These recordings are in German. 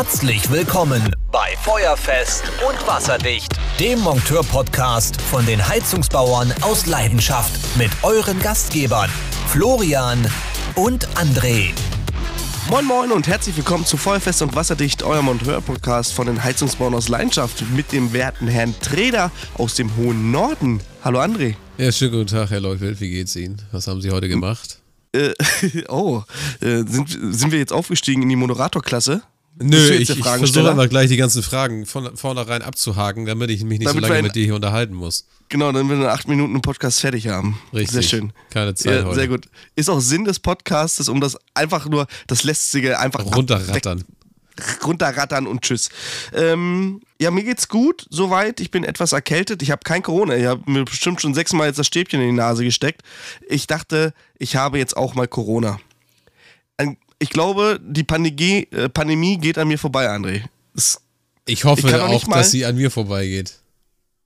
Herzlich willkommen bei Feuerfest und Wasserdicht, dem Monteur-Podcast von den Heizungsbauern aus Leidenschaft mit euren Gastgebern Florian und André. Moin Moin und herzlich willkommen zu Feuerfest und Wasserdicht, euer Monteur-Podcast von den Heizungsbauern aus Leidenschaft mit dem werten Herrn Treder aus dem hohen Norden. Hallo André. Ja, schönen guten Tag, Herr Leufeld. Wie geht's Ihnen? Was haben Sie heute gemacht? Äh, oh, äh, sind, sind wir jetzt aufgestiegen in die Moderatorklasse? Nö, ich, ich versuche aber gleich die ganzen Fragen von vornherein abzuhaken, damit ich mich nicht Damit so lange ein- mit dir hier unterhalten muss. Genau, dann werden wir in acht Minuten einen Podcast fertig haben. Richtig. Sehr schön. Keine Zeit Ja, heute. sehr gut. Ist auch Sinn des Podcasts, um das einfach nur, das Lästige einfach ab- Runterrattern. weg- runterrattern und tschüss. Ähm, ja, mir geht's gut, soweit. Ich bin etwas erkältet. Ich habe kein Corona. Ich habe mir bestimmt schon sechsmal jetzt das Stäbchen in die Nase gesteckt. Ich dachte, ich habe jetzt auch mal Corona. Ein- Ich glaube, die Pandemie, äh, Pandemie geht an mir vorbei, André. Es Ich hoffe Ich nicht auch, mal- dass sie an mir vorbeigeht.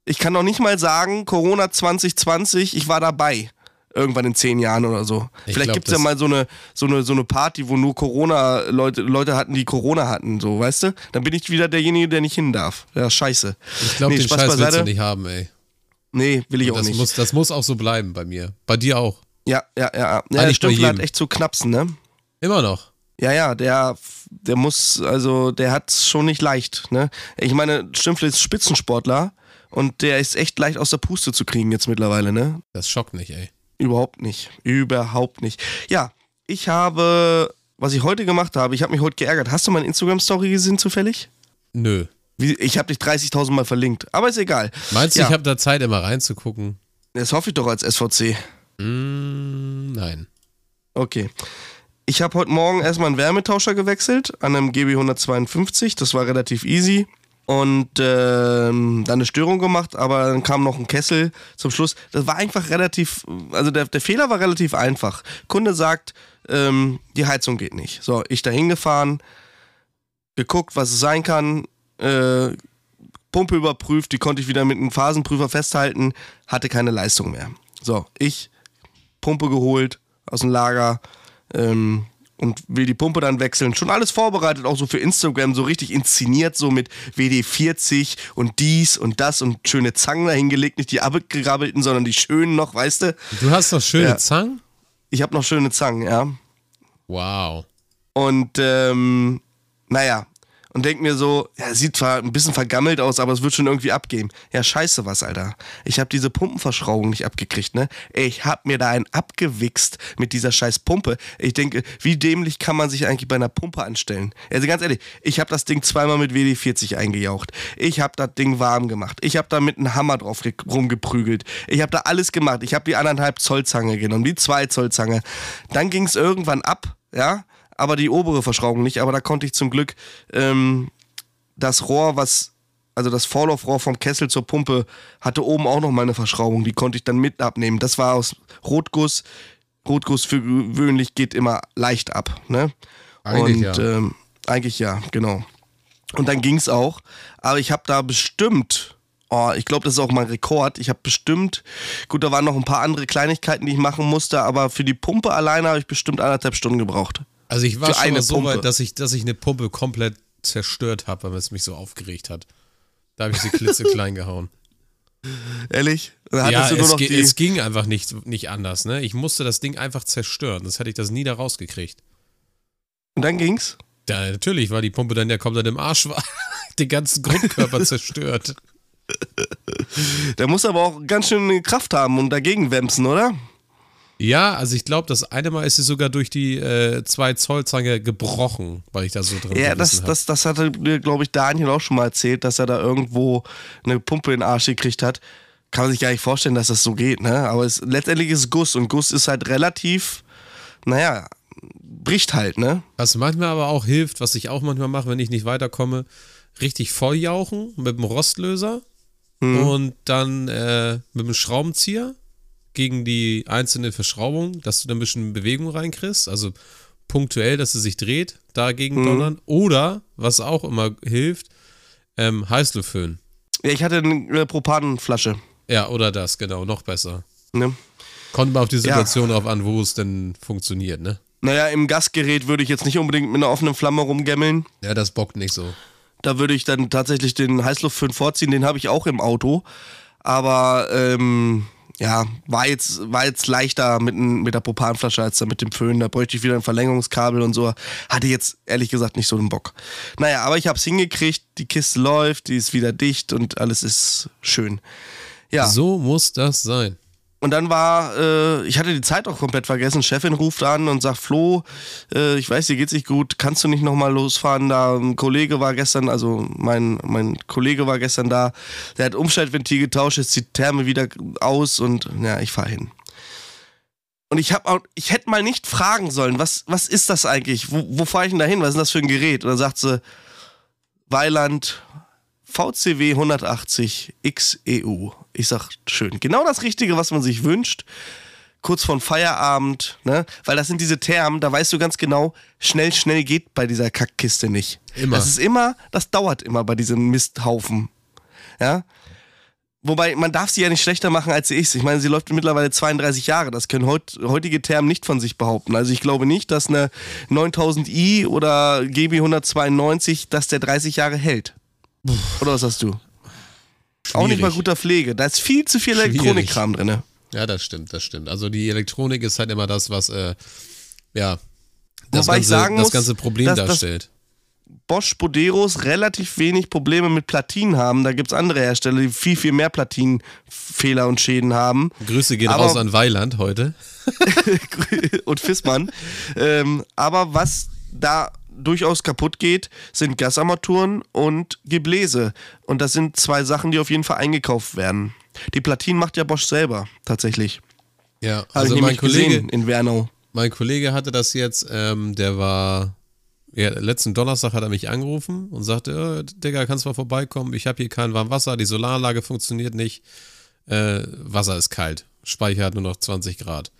ich kann noch nicht mal sagen, Corona 2020, ich war dabei. Irgendwann in zehn Jahren oder so. Ich Vielleicht gibt es ja mal so eine, so, eine, so eine Party, wo nur Corona-Leute Leute hatten, die Corona hatten, so, weißt du? Dann bin ich wieder derjenige, der nicht hin darf. Ja, scheiße. Ich glaube, Nee, den Spaß Scheiß willst du beiseite. nicht haben, ey. Nee, will ich Und auch das, nicht. muss, das muss auch so bleiben bei mir. Bei dir auch. ja, ja, ja. Ja, Eigentlich hat jedem. echt zu knapsen, ne? Immer noch. Ja, ja, der, der muss, also, der hat's schon nicht leicht, ne? Ich meine, Stümpfler ist Spitzensportler und der ist echt leicht aus der Puste zu kriegen jetzt mittlerweile, ne? Das schockt nicht, ey. Überhaupt nicht. Überhaupt nicht. Ja, ich habe, was ich heute gemacht habe, ich habe mich heute geärgert. Hast du meine Instagram-Story gesehen zufällig? Nö. Wie, ich habe dich 30.000 Mal verlinkt, aber ist egal. Meinst du, Ja. ich habe da Zeit, immer reinzugucken? Das hoffe ich doch als SVC. Mm, nein. Okay. Ich habe heute Morgen erstmal einen Wärmetauscher gewechselt an einem GB 152. Das war relativ easy. Und ähm, dann eine Störung gemacht, aber dann kam noch ein Kessel zum Schluss. Das war einfach relativ, also der, der Fehler war relativ einfach. Kunde sagt, ähm, die Heizung geht nicht. So, ich da hingefahren, geguckt, was es sein kann, äh, Pumpe überprüft, die konnte ich wieder mit einem Phasenprüfer festhalten, hatte keine Leistung mehr. So, ich Pumpe geholt aus dem Lager ähm, und will die Pumpe dann wechseln. Schon alles vorbereitet, auch so für Instagram, so richtig inszeniert, so mit WD40 und dies und das und schöne Zangen dahingelegt, nicht die abgegrabbelten, sondern die schönen noch, weißt du? Du hast doch schöne Ja. Zangen? Ich habe noch schöne Zangen, ja. Wow. Und ähm, naja, und denk mir so, ja, sieht zwar ein bisschen vergammelt aus, aber es wird schon irgendwie abgehen. Ja, scheiße was, Alter. Ich habe diese Pumpenverschraubung nicht abgekriegt, ne? Ich hab mir da einen abgewichst mit dieser scheiß Pumpe. Ich denke, wie dämlich kann man sich eigentlich bei einer Pumpe anstellen? Also ganz ehrlich, ich habe das Ding zweimal mit WD-40 eingejaucht. Ich habe das Ding warm gemacht. Ich habe da mit einem Hammer drauf ge- rumgeprügelt. Ich habe da alles gemacht. Ich habe die anderthalb Zoll Zange genommen, die zwei Zoll Zange. Dann ging es irgendwann ab, ja? Aber die obere Verschraubung nicht. Aber da konnte ich zum Glück ähm, das Rohr, was, also das Vorlaufrohr vom Kessel zur Pumpe, hatte oben auch noch mal eine Verschraubung. Die konnte ich dann mit abnehmen. Das war aus Rotguss. Rotguss für gewöhnlich geht immer leicht ab. Ne? Eigentlich Und ja. ähm, eigentlich ja, genau. Und dann ging es auch. Aber ich habe da bestimmt, oh, ich glaube, das ist auch mein Rekord. Ich habe bestimmt, gut, da waren noch ein paar andere Kleinigkeiten, die ich machen musste, aber für die Pumpe alleine habe ich bestimmt anderthalb Stunden gebraucht. Also ich war schon mal so Pumpe. weit, dass ich, dass ich eine Pumpe komplett zerstört habe, weil es mich so aufgeregt hat. Da habe ich sie klitzeklein gehauen. Ehrlich? Ja, hattest du nur es, noch ge- es ging einfach nicht, nicht anders. Ne? Ich musste das Ding einfach zerstören. Das hätte ich das nie da rausgekriegt. Und dann ging's. Da, natürlich war die Pumpe dann ja komplett im Arsch, war den ganzen Grundkörper zerstört. Der muss aber auch ganz schön Kraft haben und dagegen wemsen, oder? Ja, also ich glaube, das eine Mal ist sie sogar durch die äh, 2 Zoll Zange gebrochen, weil ich da so drin Ja, das, das, das hatte mir, glaube ich, Daniel auch schon mal erzählt, dass er da irgendwo eine Pumpe in den Arsch gekriegt hat. Kann man sich gar nicht vorstellen, dass das so geht, ne? Aber es, letztendlich ist Guss und Guss ist halt relativ, naja, bricht halt, ne? Was manchmal aber auch hilft, was ich auch manchmal mache, wenn ich nicht weiterkomme, richtig volljauchen mit dem Rostlöser Mhm. und dann äh, mit dem Schraubenzieher gegen die einzelne Verschraubung, dass du da ein bisschen Bewegung reinkriegst, also punktuell, dass sie sich dreht, dagegen Mhm. donnern. Oder, was auch immer hilft, ähm, Heißluftföhn. Ja, ich hatte eine äh, Propanflasche, Ja, oder das, genau, noch besser. ne? Kommt mal auf die Ja. Situation drauf an, wo es denn funktioniert, ne? Naja, im Gasgerät würde ich jetzt nicht unbedingt mit einer offenen Flamme rumgammeln. Ja, das bockt nicht so. Da würde ich dann tatsächlich den Heißluftföhn vorziehen, den habe ich auch im Auto. Aber ähm, ja, war jetzt, war jetzt leichter mit, mit der Propanflasche als mit dem Föhn. Da bräuchte ich wieder ein Verlängerungskabel und so. Hatte jetzt ehrlich gesagt nicht so den Bock. Naja, aber ich habe es hingekriegt. Die Kiste läuft, die ist wieder dicht und alles ist schön. Ja. So muss das sein. Und dann war, äh, ich hatte die Zeit auch komplett vergessen. Chefin ruft an und sagt, Flo, äh, ich weiß, dir geht's nicht gut, kannst du nicht nochmal losfahren? Da ein Kollege war gestern, also mein, mein Kollege war gestern da, der hat Umschaltventil getauscht, jetzt die Therme wieder aus und ja, ich fahr hin. Und ich hab auch, ich hätte mal nicht fragen sollen, was, was ist das eigentlich? Wo, wo fahre ich denn da hin? Was ist das für ein Gerät? Und dann sagt sie, Weiland, VCW 180 XEU. Ich sag, schön. Genau das Richtige, was man sich wünscht. Kurz vor Feierabend, ne? Weil das sind diese Termen, da weißt du ganz genau, schnell, schnell geht bei dieser Kackkiste nicht. Immer. Das ist immer, das dauert immer bei diesem Misthaufen. Ja? Wobei, man darf sie ja nicht schlechter machen, als sie ist. Ich meine, sie läuft mittlerweile 32 Jahre. Das können heut, heutige Termen nicht von sich behaupten. Also ich glaube nicht, dass eine 9000i oder GB 192, dass der 30 Jahre hält. Oder was hast du? Auch nicht mal guter Pflege. Da ist viel zu viel Schwierig. Elektronikkram drin. Ja, das stimmt, das stimmt. Also die Elektronik ist halt immer das, was, äh, ja, das, Wobei ganze, ich sagen das muss, ganze Problem dass- dass- darstellt. Bosch Boderos relativ wenig Probleme mit Platinen haben. Da gibt es andere Hersteller, die viel, viel mehr Platinenfehler und Schäden haben. Grüße gehen Aber- raus an Weiland heute. und Fissmann. Ähm, aber was da durchaus kaputt geht, sind Gasarmaturen und Gebläse. Und das sind zwei Sachen, die auf jeden Fall eingekauft werden. Die Platinen macht ja Bosch selber, tatsächlich. Ja, also mein Kollege, in Wernau. mein Kollege hatte das jetzt, ähm, der war, ja, letzten Donnerstag hat er mich angerufen und sagte, äh, Digga, kannst du mal vorbeikommen? Ich habe hier kein warmes Wasser, die Solaranlage funktioniert nicht, äh, Wasser ist kalt, Speicher hat nur noch 20 Grad.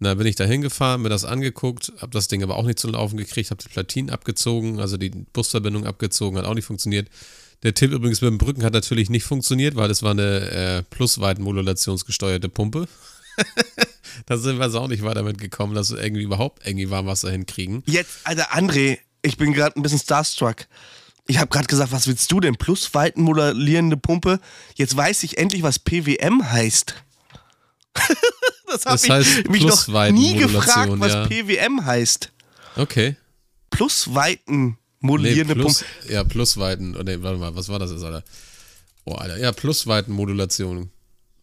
Na, bin ich da hingefahren, mir das angeguckt, habe das Ding aber auch nicht zum Laufen gekriegt, habe die Platinen abgezogen, also die Busverbindung abgezogen, hat auch nicht funktioniert. Der Tipp übrigens mit dem Brücken hat natürlich nicht funktioniert, weil es war eine äh, plusweitenmodulationsgesteuerte Pumpe. da sind wir also auch nicht weiter mitgekommen, dass wir irgendwie überhaupt irgendwie Warmwasser hinkriegen. Jetzt, Alter, André, ich bin gerade ein bisschen starstruck. Ich habe gerade gesagt, was willst du denn? Plusweiten modulierende Pumpe. Jetzt weiß ich endlich, was PWM heißt. das habe Das ich heißt mich noch nie gefragt, was ja. PWM heißt. Okay. Plusweiten Nee, modulierende plus, Pumpe. ja, Plusweiten. Oh, nee, warte mal, was war das jetzt, Alter? Oh, Alter. Ja, Plusweitenmodulation.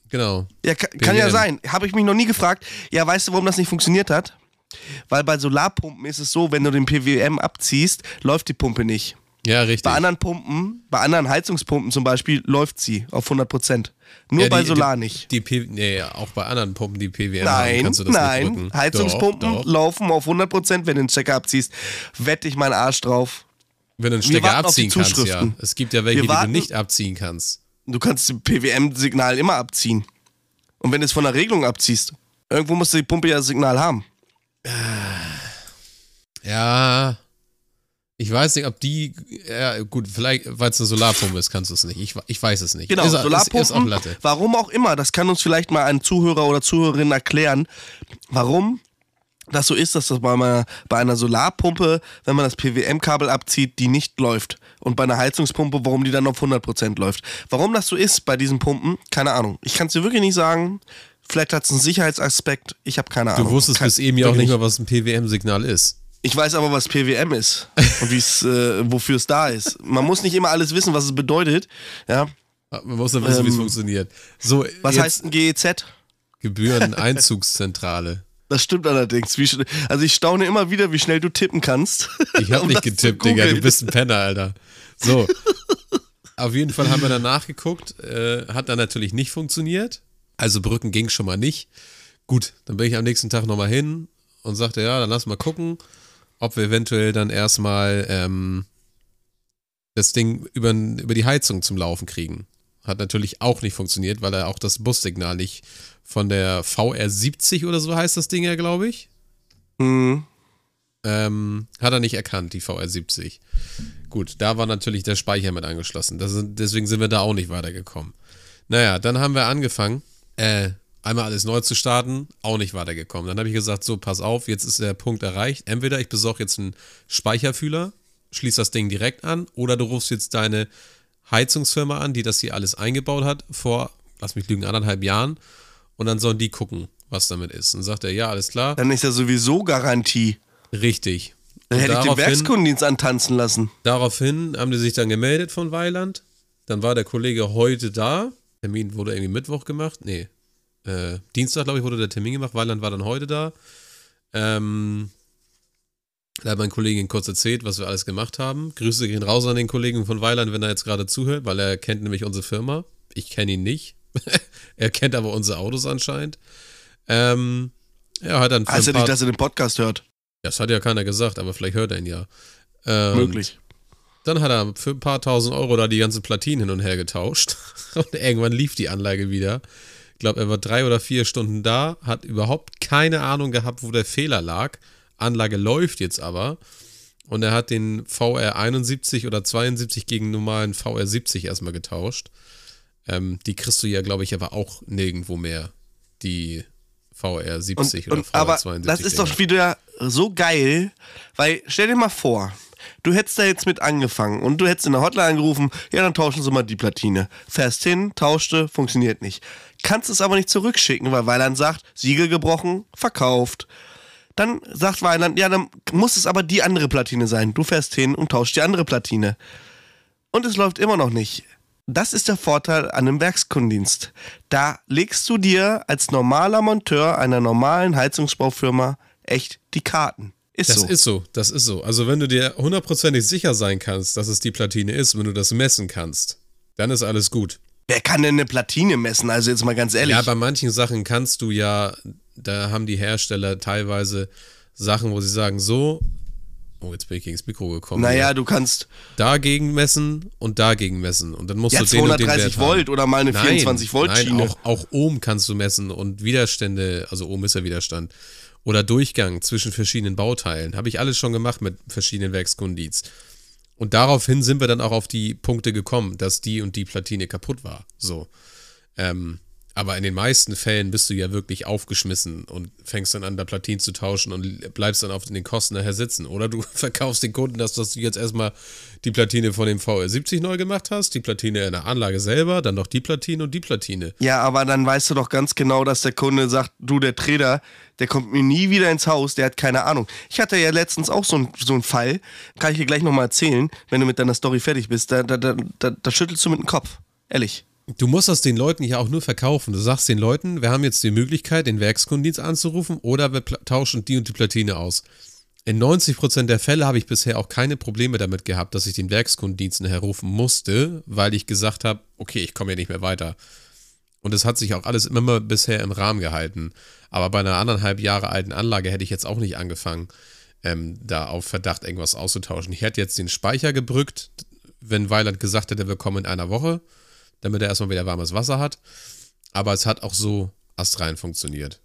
Genau. Ja, kann, kann ja sein. Habe ich mich noch nie gefragt. Ja, weißt du, warum das nicht funktioniert hat? Weil bei Solarpumpen ist es so, wenn du den PWM abziehst, läuft die Pumpe nicht. Ja, richtig. Bei anderen Pumpen, bei anderen Heizungspumpen zum Beispiel, läuft sie auf 100 Prozent. Nur Ja, bei die- Solar die, nicht. Die P nee, auch bei anderen Pumpen, die PWM haben, Nein, kannst du das nicht nein. Heizungspumpen Doch, doch. laufen auf 100 Prozent, wenn du den Stecker abziehst. Wette ich meinen Arsch drauf. Wenn du einen Wir Stecker abziehen kannst, ja. Zuschriften. Es gibt ja welche, die du nicht abziehen kannst. Du kannst das PWM-Signal immer abziehen. Und wenn du es von der Regelung abziehst, irgendwo musst du die Pumpe ja das Signal haben. Ja. Ich weiß nicht, ob die. Ja, gut, vielleicht, weil es eine Solarpumpe ist, kannst du es nicht. Ich, ich weiß es nicht. Genau, ist, Ist, ist auch Solarpumpen, Latte. warum auch immer, das kann uns vielleicht mal ein Zuhörer oder Zuhörerin erklären, warum das so ist, dass das bei einer, bei einer Solarpumpe, wenn man das PWM-Kabel abzieht, die nicht läuft. Und bei einer Heizungspumpe, warum die dann auf 100% läuft. Warum das so ist bei diesen Pumpen, keine Ahnung. Ich kann es dir wirklich nicht sagen. Vielleicht hat es einen Sicherheitsaspekt. Ich habe keine Ahnung. Du wusstest Kein- bis eben ja auch nicht mal, was ein PWM-Signal ist. Ich weiß aber, was PWM ist und wie's, äh, wofür es da ist. Man muss nicht immer alles wissen, was es bedeutet. Ja. Man muss ja wissen, wie es Ähm, funktioniert. So, Was heißt ein GEZ? Gebühreneinzugszentrale. Das stimmt allerdings. Wie, also ich staune immer wieder, wie schnell du tippen kannst. Ich hab Um nicht getippt, Digga. Du bist ein Penner, Alter. So. Auf jeden Fall haben wir dann nachgeguckt. Äh, hat dann natürlich nicht funktioniert. Also Brücken ging schon mal nicht. Gut, dann bin ich am nächsten Tag nochmal hin und sagte, ja, dann lass mal gucken, ob wir eventuell dann erstmal ähm, das Ding über, über die Heizung zum Laufen kriegen. Hat natürlich auch nicht funktioniert, weil er auch das Bussignal nicht von der VR70 oder so heißt das Ding ja, glaube ich. Hm. Ähm, hat er nicht erkannt, die VR70. Gut, da war natürlich der Speicher mit angeschlossen. Sind- deswegen sind wir da auch nicht weitergekommen. Naja, dann haben wir angefangen. Äh, einmal alles neu zu starten, auch nicht weitergekommen. Dann habe ich gesagt, so, pass auf, jetzt ist der Punkt erreicht. Entweder ich besorge jetzt einen Speicherfühler, schließe das Ding direkt an, oder du rufst jetzt deine Heizungsfirma an, die das hier alles eingebaut hat, vor, lass mich lügen, anderthalb Jahren. Und dann sollen die gucken, was damit ist. Und sagt er, ja, alles klar. Dann ist ja sowieso Garantie. Richtig. Dann Und hätte ich den Werkskundendienst antanzen lassen. Daraufhin haben die sich dann gemeldet von Weiland. Dann war der Kollege heute da. Termin wurde irgendwie Mittwoch gemacht. Nee, äh, Dienstag, glaube ich, wurde der Termin gemacht. Weiland war dann heute da. Ähm, da hat mein Kollege ihn kurz erzählt, was wir alles gemacht haben. Grüße gehen raus an den Kollegen von Weiland, wenn er jetzt gerade zuhört, weil er kennt nämlich unsere Firma. Ich kenne ihn nicht. er kennt aber unsere Autos anscheinend. Ähm, ja, hat dann Heißt ja nicht, dass er den Podcast hört. das hat ja keiner gesagt, aber vielleicht hört er ihn ja. Ähm, Möglich. dann hat er für ein paar tausend Euro da die ganzen Platinen hin und her getauscht. Und irgendwann lief die Anlage wieder. Ich glaube, er war drei oder vier Stunden da, hat überhaupt keine Ahnung gehabt, wo der Fehler lag. Anlage läuft jetzt aber. Und er hat den VR 71 oder 72 gegen normalen VR 70 erstmal getauscht. Ähm, die kriegst du ja, glaube ich, aber auch nirgendwo mehr. Die VR 70 Und, oder und, VR aber 72. das ist Dinger. doch wieder so geil, weil stell dir mal vor, du hättest da jetzt mit angefangen und du hättest in der Hotline angerufen, ja, dann tauschen sie mal die Platine. Fährst hin, tauschte, funktioniert nicht. Kannst es aber nicht zurückschicken, weil Weiland sagt, Siegel gebrochen, verkauft. Dann sagt Weiland, ja, dann muss es aber die andere Platine sein. Du fährst hin und tauschst die andere Platine. Und es läuft immer noch nicht. Das ist der Vorteil an einem Werkskundendienst. Da legst du dir als normaler Monteur einer normalen Heizungsbaufirma echt die Karten. Ist Das so. ist so, das ist so. Also wenn du dir hundertprozentig sicher sein kannst, dass es die Platine ist, wenn du das messen kannst, dann ist alles gut. Wer kann denn eine Platine messen? Also jetzt mal ganz ehrlich. Ja, bei manchen Sachen kannst du ja, da haben die Hersteller teilweise Sachen, wo sie sagen, so, oh, jetzt bin ich gegen das Mikro gekommen. naja, hier. du kannst dagegen messen und dagegen messen. Und dann musst ja du den und den 230 Wert Volt haben. oder mal eine Nein, 24 Volt nein, Schiene. Auch, auch Ohm kannst du messen und Widerstände, also Ohm ist ja Widerstand. Oder Durchgang zwischen verschiedenen Bauteilen. Habe ich alles schon gemacht mit verschiedenen Werkskundits. Und daraufhin sind wir dann auch auf die Punkte gekommen, dass die und die Platine kaputt war. So. Ähm, aber in den meisten Fällen bist du ja wirklich aufgeschmissen und fängst dann an, da Platinen zu tauschen und bleibst dann auf den Kosten nachher sitzen. Oder du verkaufst den Kunden, dass, dass du jetzt erstmal die Platine von dem VR70 neu gemacht hast, die Platine in der Anlage selber, dann noch die Platine und die Platine. Ja, aber dann weißt du doch ganz genau, dass der Kunde sagt, du, der Trader, der kommt mir nie wieder ins Haus, der hat keine Ahnung. Ich hatte ja letztens auch so, ein, so einen Fall, kann ich dir gleich nochmal erzählen, wenn du mit deiner Story fertig bist, da, da, da, da schüttelst du mit dem Kopf. Ehrlich. Du musst das den Leuten ja auch nur verkaufen. Du sagst den Leuten, wir haben jetzt die Möglichkeit, den Werkskundendienst anzurufen oder wir tauschen die und die Platine aus. In 90% der Fälle habe ich bisher auch keine Probleme damit gehabt, dass ich den Werkskundendienst nachher rufen musste, weil ich gesagt habe, okay, ich komme ja nicht mehr weiter. Und es hat sich auch alles immer bisher im Rahmen gehalten. Aber bei einer anderthalb Jahre alten Anlage hätte ich jetzt auch nicht angefangen, ähm, da auf Verdacht irgendwas auszutauschen. Ich hätte jetzt den Speicher gebrückt, wenn Weiland gesagt hätte, wir kommen in einer Woche, damit er erstmal wieder warmes Wasser hat. Aber es hat auch so astrein funktioniert.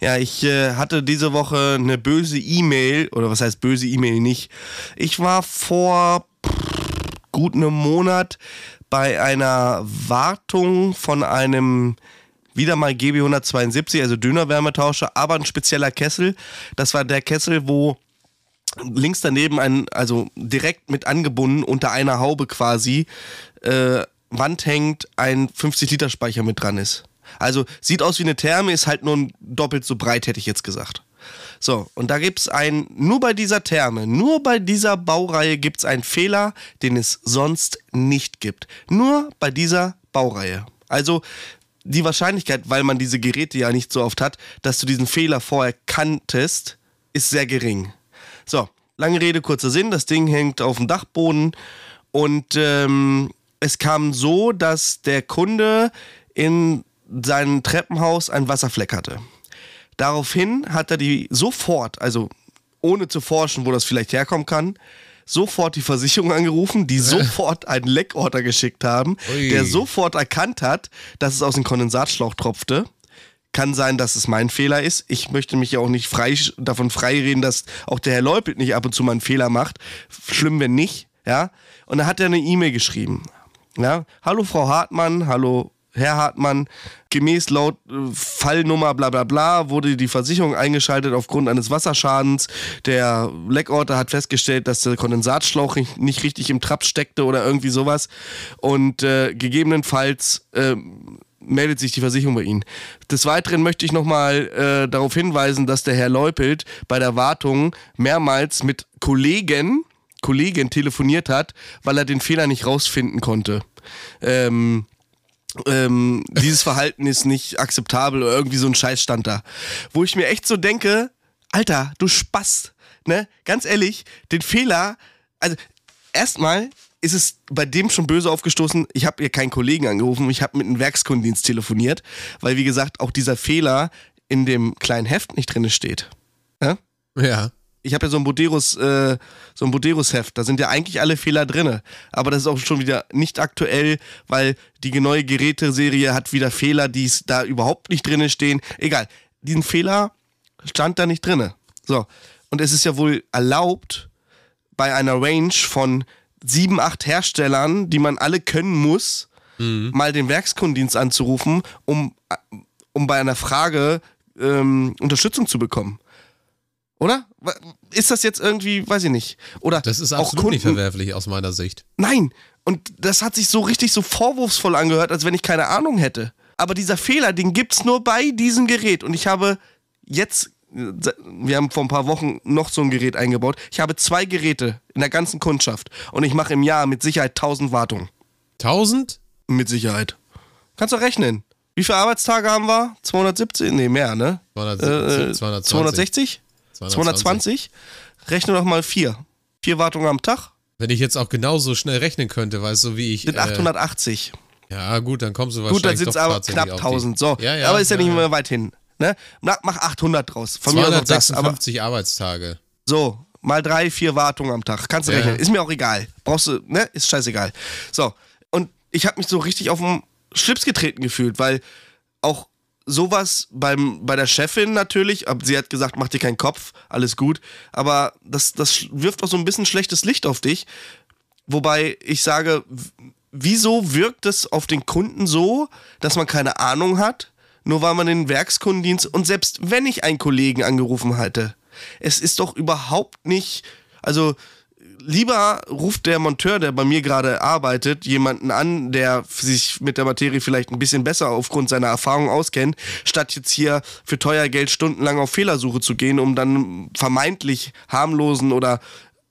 Ja, ich äh, hatte diese Woche eine böse E-Mail, oder was heißt böse E-Mail nicht. Ich war vor gut einem Monat bei einer Wartung von einem wieder mal GB 172, also Dönerwärmetauscher, aber ein spezieller Kessel. Das war der Kessel, wo links daneben ein, also direkt mit angebunden unter einer Haube quasi, äh, Wand hängt, ein 50-Liter-Speicher mit dran ist. Also sieht aus wie eine Therme, ist halt nur doppelt so breit, hätte ich jetzt gesagt. So, und da gibt es ein, nur bei dieser Therme, nur bei dieser Baureihe gibt es einen Fehler, den es sonst nicht gibt. Nur bei dieser Baureihe. Also die Wahrscheinlichkeit, weil man diese Geräte ja nicht so oft hat, dass du diesen Fehler vorher kanntest, ist sehr gering. So, lange Rede, kurzer Sinn, das Ding hängt auf dem Dachboden und ähm, es kam so, dass der Kunde in seinem Treppenhaus einen Wasserfleck hatte. Daraufhin hat er die sofort, also ohne zu forschen, wo das vielleicht herkommen kann, sofort die Versicherung angerufen, die sofort einen Leckorder geschickt haben, Ui. der sofort erkannt hat, dass es aus dem Kondensatschlauch tropfte. Kann sein, dass es mein Fehler ist. Ich möchte mich ja auch nicht frei, davon freireden, dass auch der Herr Leupelt nicht ab und zu mal einen Fehler macht. Schlimm, wenn nicht. Ja. Und da hat er eine E-Mail geschrieben. Ja. Hallo Frau Hartmann, hallo Herr Hartmann, gemäß laut äh, Fallnummer bla bla bla wurde die Versicherung eingeschaltet aufgrund eines Wasserschadens. Der Leckorter hat festgestellt, dass der Kondensatschlauch nicht richtig im Trap steckte oder irgendwie sowas. Und äh, gegebenenfalls äh, meldet sich die Versicherung bei Ihnen. Des Weiteren möchte ich nochmal äh, darauf hinweisen, dass der Herr Leupelt bei der Wartung mehrmals mit Kollegen, Kollegen telefoniert hat, weil er den Fehler nicht rausfinden konnte. Ähm, ähm, dieses Verhalten ist nicht akzeptabel oder irgendwie so ein Scheiß stand da. Wo ich mir echt so denke, Alter, du Spaß, ne? Ganz ehrlich, den Fehler, also erstmal ist es bei dem schon böse aufgestoßen. Ich habe hier keinen Kollegen angerufen, ich habe mit einem Werkskundendienst telefoniert, weil wie gesagt auch dieser Fehler in dem kleinen Heft nicht drin steht. Ja. ja ich habe ja so ein Boderos, äh, so ein Boderos-Heft, da sind ja eigentlich alle Fehler drin. Aber das ist auch schon wieder nicht aktuell, weil die neue Geräteserie hat wieder Fehler, die da überhaupt nicht drin stehen. Egal, diesen Fehler stand da nicht drin. So, und es ist ja wohl erlaubt, bei einer Range von sieben, acht Herstellern, die man alle können muss, mhm. mal den Werkskundendienst anzurufen, um, um bei einer Frage ähm, Unterstützung zu bekommen. Oder? Ist das jetzt irgendwie, weiß ich nicht. Oder das ist absolut Kunden, nicht verwerflich aus meiner Sicht. Nein. Und das hat sich so richtig so vorwurfsvoll angehört, als wenn ich keine Ahnung hätte. Aber dieser Fehler, den gibt es nur bei diesem Gerät. Und ich habe jetzt, wir haben vor ein paar Wochen noch so ein Gerät eingebaut. Ich habe zwei Geräte in der ganzen Kundschaft. Und ich mache im Jahr mit Sicherheit 1000 Wartungen. 1000? Mit Sicherheit. Kannst du rechnen. Wie viele Arbeitstage haben wir? 270? Nee, mehr, ne? 270, äh, 220. 260? 220. Rechne doch mal vier. Vier Wartungen am Tag. Wenn ich jetzt auch genauso schnell rechnen könnte, weißt du, wie ich. Sind 880. Äh, ja, gut, dann kommst du wahrscheinlich. Gut, dann sind es aber knapp 1000. So, ja, ja, aber ist ja, ja nicht mehr weit hin. Ne? Mach 800 draus. Von 256 mir Arbeitstage. So, mal drei, vier Wartungen am Tag. Kannst du rechnen. Ist mir auch egal. Brauchst du, ne? Ist scheißegal. So, und ich habe mich so richtig auf den Schlips getreten gefühlt, weil auch sowas beim, bei der Chefin natürlich, sie hat gesagt, mach dir keinen Kopf, alles gut, aber das, das wirft auch so ein bisschen schlechtes Licht auf dich. Wobei ich sage, wieso wirkt es auf den Kunden so, dass man keine Ahnung hat, nur weil man den Werkskundendienst und selbst wenn ich einen Kollegen angerufen hätte, es ist doch überhaupt nicht, also lieber ruft der Monteur, der bei mir gerade arbeitet, jemanden an, der sich mit der Materie vielleicht ein bisschen besser aufgrund seiner Erfahrung auskennt, statt jetzt hier für teuer Geld stundenlang auf Fehlersuche zu gehen, um dann vermeintlich harmlosen oder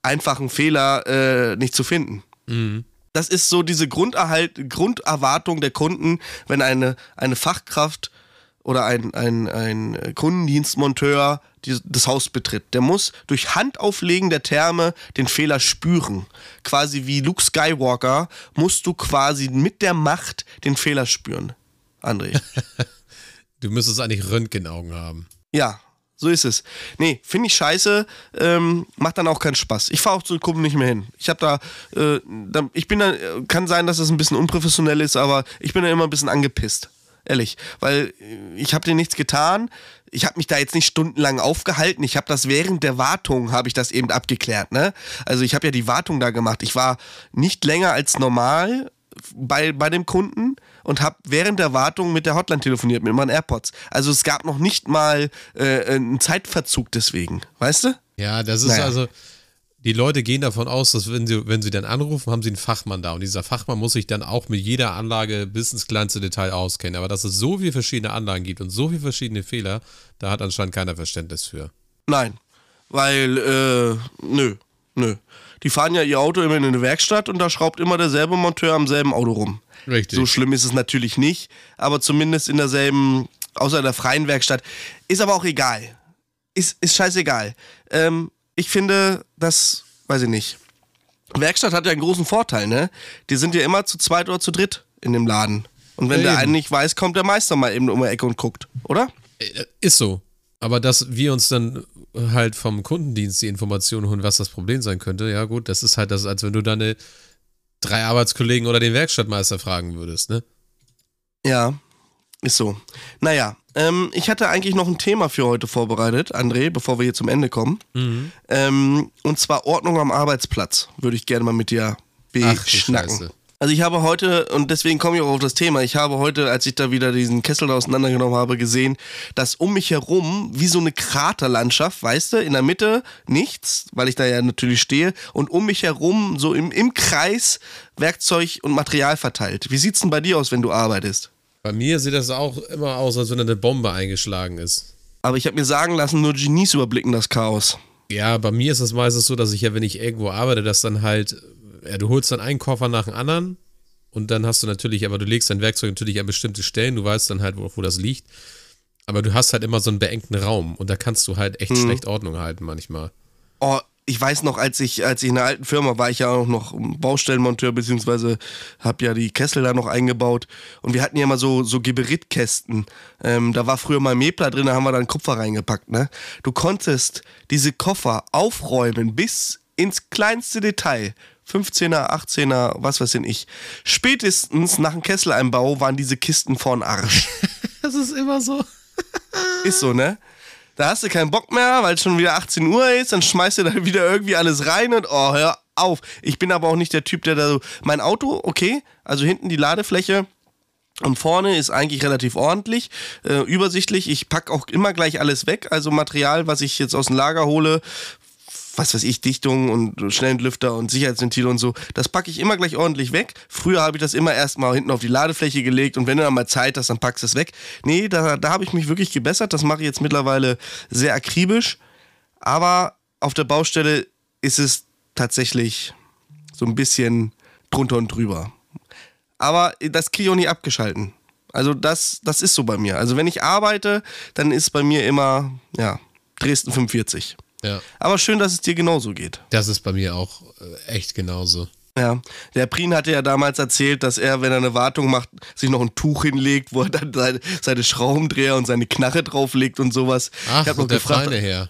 einfachen Fehler äh, nicht zu finden. Mhm. Das ist so diese Grunderhalt, Grunderwartung der Kunden, wenn eine, eine Fachkraft oder ein, ein, ein Kundendienstmonteur die, das Haus betritt. Der muss durch Handauflegen der Therme den Fehler spüren. Quasi wie Luke Skywalker musst du quasi mit der Macht den Fehler spüren. André. du müsstest eigentlich Röntgenaugen haben. Ja, so ist es. Nee, finde ich scheiße, ähm, macht dann auch keinen Spaß. Ich fahre auch zu Kunden nicht mehr hin. Ich habe da, äh, da, ich bin da, kann sein, dass das ein bisschen unprofessionell ist, aber ich bin da immer ein bisschen angepisst ehrlich, weil ich habe dir nichts getan. Ich habe mich da jetzt nicht stundenlang aufgehalten. Ich habe das während der Wartung habe ich das eben abgeklärt, ne? Also ich habe ja die Wartung da gemacht. Ich war nicht länger als normal bei, bei dem Kunden und habe während der Wartung mit der Hotline telefoniert, mit meinen AirPods. Also es gab noch nicht mal äh, einen Zeitverzug deswegen, weißt du? Ja, das ist naja. also die Leute gehen davon aus, dass wenn sie, wenn sie dann anrufen, haben sie einen Fachmann da. Und dieser Fachmann muss sich dann auch mit jeder Anlage bis ins kleinste Detail auskennen. Aber dass es so viele verschiedene Anlagen gibt und so viele verschiedene Fehler, da hat anscheinend keiner Verständnis für. Nein, weil, äh, nö, nö. Die fahren ja ihr Auto immer in eine Werkstatt und da schraubt immer derselbe Monteur am selben Auto rum. Richtig. So schlimm ist es natürlich nicht, aber zumindest in derselben, außer in der freien Werkstatt. Ist aber auch egal. Ist, ist scheißegal. Ähm, ich finde, das, weiß ich nicht. Werkstatt hat ja einen großen Vorteil, ne? Die sind ja immer zu zweit oder zu dritt in dem Laden. Und wenn ja, der eine nicht weiß, kommt der Meister mal eben um die Ecke und guckt, oder? Äh, ist so. Aber dass wir uns dann halt vom Kundendienst die Informationen holen, was das Problem sein könnte, ja gut, das ist halt das, als wenn du deine drei Arbeitskollegen oder den Werkstattmeister fragen würdest, ne? Ja, ist so. Naja, ähm, ich hatte eigentlich noch ein Thema für heute vorbereitet, André, bevor wir hier zum Ende kommen. Mhm. Ähm, und zwar Ordnung am Arbeitsplatz. Würde ich gerne mal mit dir beschnacken. Also ich habe heute, und deswegen komme ich auch auf das Thema, ich habe heute, als ich da wieder diesen Kessel da auseinandergenommen habe, gesehen, dass um mich herum wie so eine Kraterlandschaft, weißt du, in der Mitte nichts, weil ich da ja natürlich stehe, und um mich herum so im, im Kreis Werkzeug und Material verteilt. Wie sieht's denn bei dir aus, wenn du arbeitest? Bei mir sieht das auch immer aus, als wenn eine Bombe eingeschlagen ist. Aber ich habe mir sagen lassen, nur Genies überblicken das Chaos. Ja, bei mir ist es meistens so, dass ich ja, wenn ich irgendwo arbeite, dass dann halt ja, du holst dann einen Koffer nach dem anderen und dann hast du natürlich, aber du legst dein Werkzeug natürlich an bestimmte Stellen, du weißt dann halt, wo, wo das liegt. Aber du hast halt immer so einen beengten Raum und da kannst du halt echt hm. schlecht Ordnung halten manchmal. Oh, ich weiß noch, als ich, als ich in einer alten Firma war, ich ja auch noch Baustellenmonteur, beziehungsweise habe ja die Kessel da noch eingebaut. Und wir hatten ja immer so, so Geberitkästen. Ähm, da war früher mal Mepler drin, da haben wir dann Kupfer reingepackt. Ne? Du konntest diese Koffer aufräumen bis ins kleinste Detail. 15er, 18er, was weiß denn ich. Spätestens nach dem Kesseleinbau waren diese Kisten vorn Arsch. das ist immer so. ist so, ne? Da hast du keinen Bock mehr, weil es schon wieder 18 Uhr ist, dann schmeißt du da wieder irgendwie alles rein und oh, hör auf. Ich bin aber auch nicht der Typ, der da so. Mein Auto, okay, also hinten die Ladefläche. Und vorne ist eigentlich relativ ordentlich, äh, übersichtlich. Ich packe auch immer gleich alles weg. Also Material, was ich jetzt aus dem Lager hole, was weiß ich, Dichtung und Schnellentlüfter und Sicherheitsventile und so, das packe ich immer gleich ordentlich weg. Früher habe ich das immer erstmal hinten auf die Ladefläche gelegt und wenn du dann mal Zeit hast, dann packst du es weg. Nee, da, da habe ich mich wirklich gebessert. Das mache ich jetzt mittlerweile sehr akribisch. Aber auf der Baustelle ist es tatsächlich so ein bisschen drunter und drüber. Aber das kriege ich auch nie abgeschalten. Also das, das ist so bei mir. Also wenn ich arbeite, dann ist bei mir immer, ja, Dresden 45. Ja. Aber schön, dass es dir genauso geht. Das ist bei mir auch äh, echt genauso. Ja, der Prien hatte ja damals erzählt, dass er, wenn er eine Wartung macht, sich noch ein Tuch hinlegt, wo er dann seine, seine Schraubendreher und seine Knarre drauflegt und sowas. Ach, ich hab noch der gefragt, Feine her.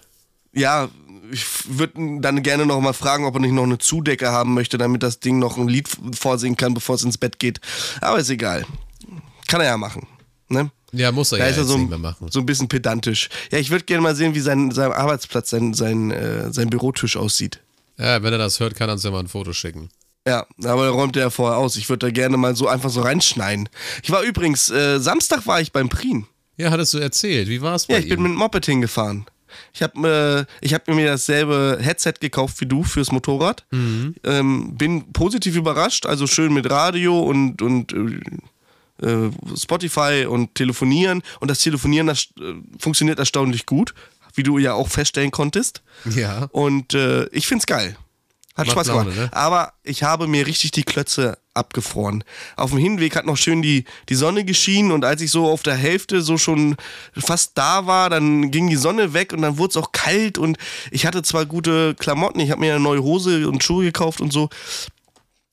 Ja, ich würde dann gerne noch mal fragen, ob er nicht noch eine Zudecke haben möchte, damit das Ding noch ein Lied vorsingen kann, bevor es ins Bett geht. Aber ist egal. Kann er ja machen. Ne? Ja, muss er da ja ist er so, ein, machen. so ein bisschen pedantisch. Ja, ich würde gerne mal sehen, wie sein, sein Arbeitsplatz, sein, sein, äh, sein Bürotisch aussieht. Ja, wenn er das hört, kann er uns ja mal ein Foto schicken. Ja, aber er räumt er ja vorher aus. Ich würde da gerne mal so einfach so reinschneiden. Ich war übrigens, äh, Samstag war ich beim Prien. Ja, hattest du erzählt. Wie war es bei Ja, ich ihm? bin mit Moped hingefahren. Ich habe äh, hab mir dasselbe Headset gekauft wie du fürs Motorrad. Mhm. Ähm, bin positiv überrascht, also schön mit Radio und, und äh, äh, Spotify und Telefonieren. Und das Telefonieren das, äh, funktioniert erstaunlich gut, wie du ja auch feststellen konntest. Ja. Und äh, ich find's geil. Hat Macht Spaß gemacht. Laune, ne? Aber ich habe mir richtig die Klötze abgefroren. Auf dem Hinweg hat noch schön die, die Sonne geschienen und als ich so auf der Hälfte so schon fast da war, dann ging die Sonne weg und dann wurde es auch kalt und ich hatte zwar gute Klamotten, ich habe mir eine neue Hose und Schuhe gekauft und so,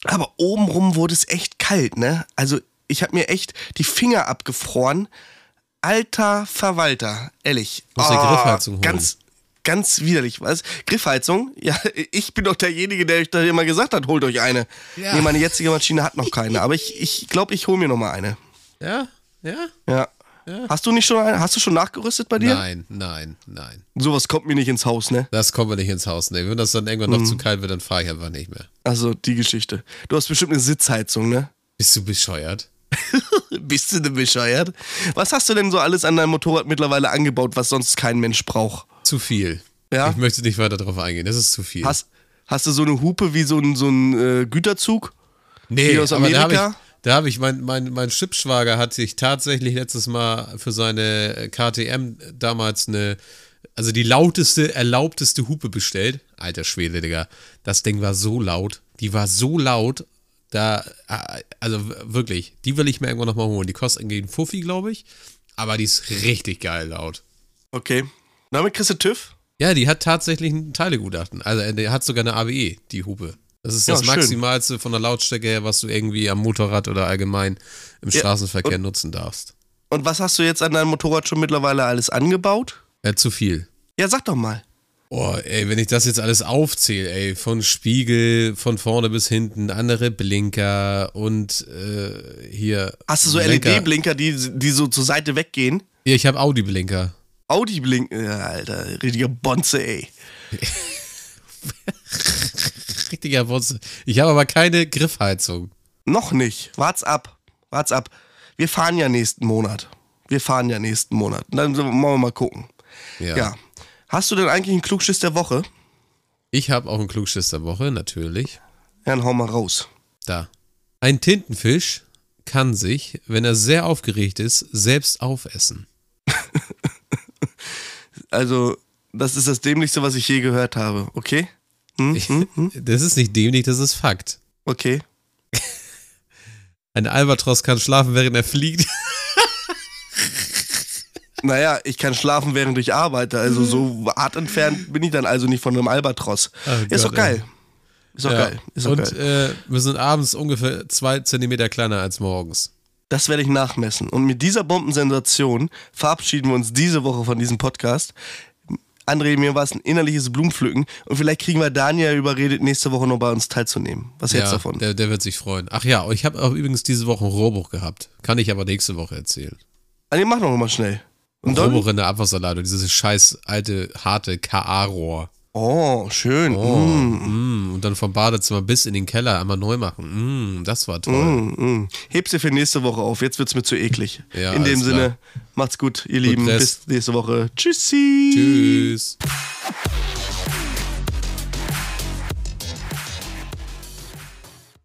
aber obenrum wurde es echt kalt, ne? Also ich habe mir echt die Finger abgefroren. Alter Verwalter, ehrlich. Muss oh, die Griffheizung holen. Ganz, ganz widerlich. Was? Griffheizung? Ja, ich bin doch derjenige, der euch da immer gesagt hat, holt euch eine. Ja. Nee, meine jetzige Maschine hat noch keine. Aber ich glaube, ich, glaub, ich hole mir noch mal eine. Ja? Ja? Ja. Ja. Hast du nicht schon hast du schon nachgerüstet bei dir? Nein, nein, nein. Sowas kommt mir nicht ins Haus, ne? Das kommt mir nicht ins Haus, ne? Wenn das dann irgendwann noch mhm. zu kalt wird, dann fahre ich einfach nicht mehr. Also die Geschichte. Du hast bestimmt eine Sitzheizung, ne? Bist du bescheuert? Bist du denn bescheuert? Was hast du denn so alles an deinem Motorrad mittlerweile angebaut, was sonst kein Mensch braucht? Zu viel. Ja? Ich möchte nicht weiter darauf eingehen, das ist zu viel. Hast, hast du so eine Hupe wie so ein, so ein äh, Güterzug? Nee, aus Amerika? aber da habe ich, da hab ich mein, mein, mein Schippschwager hat sich tatsächlich letztes Mal für seine KTM damals eine, also die lauteste, erlaubteste Hupe bestellt. Alter Schwede, Digga. Das Ding war so laut. Die war so laut da, äh, also wirklich, die will ich mir irgendwann nochmal holen. Die kostet irgendwie einen Fuffi, glaube ich. Aber die ist richtig geil laut. Okay. Damit kriegst du TÜV? Ja, die hat tatsächlich ein Teilegutachten. Also, äh, die hat sogar eine AWE, die Hupe. Das ist das ja, Maximalste von der Lautstärke her, was du irgendwie am Motorrad oder allgemein im ja, Straßenverkehr und, nutzen darfst. Und was hast du jetzt an deinem Motorrad schon mittlerweile alles angebaut? Ja, zu viel. Ja, sag doch mal. Boah, ey, wenn ich das jetzt alles aufzähle, ey, von Spiegel, von vorne bis hinten, andere Blinker und äh, hier. Hast du so LED-Blinker, die, die so zur Seite weggehen? Ja, ich habe Audi-Blinker. Audi-Blinker, ja, Alter, richtiger Bonze, ey. richtiger Bonze. Ich habe aber keine Griffheizung. Noch nicht. Wart's ab. Wart's ab. Wir fahren ja nächsten Monat. Wir fahren ja nächsten Monat. Dann wollen wir mal gucken. Ja. Ja. Hast du denn eigentlich einen Klugschiss der Woche? Ich habe auch einen Klugschiss der Woche, natürlich. Ja, dann hau mal raus. Da. Ein Tintenfisch kann sich, wenn er sehr aufgeregt ist, selbst aufessen. Also, das ist das Dämlichste, was ich je gehört habe. Okay? Hm? Hm? Das ist nicht dämlich, das ist Fakt. Okay. Ein Albatros kann schlafen, während er fliegt. Naja, ich kann schlafen, während ich arbeite. Also so hart entfernt bin ich dann also nicht von einem Albatros. Oh ist doch geil. Ist doch Ja. geil. Ist doch Und geil. äh, wir sind abends ungefähr zwei Zentimeter kleiner als morgens. Das werde ich nachmessen. Und mit dieser Bombensensation verabschieden wir uns diese Woche von diesem Podcast. André, mir war es ein innerliches Blumenpflücken. Und vielleicht kriegen wir Daniel überredet, nächste Woche noch bei uns teilzunehmen. Was hältst du ja, davon? Der, der wird sich freuen. Ach ja, ich habe auch übrigens diese Woche ein Rohrbruch gehabt. Kann ich aber nächste Woche erzählen. Ah, nee, mach noch mal schnell. Und dann? Der Abwasserleitung, dieses scheiß alte, harte KA-Rohr. Oh, schön. Oh, Mm, mm, und dann vom Badezimmer bis in den Keller einmal neu machen. Mm, das war toll. mm, mm. Heb's dir für nächste Woche auf. Jetzt wird's mir zu eklig. Ja, In dem Sinne, klar. macht's gut, ihr Lieben. Rest. Bis nächste Woche. Tschüssi. Tschüss.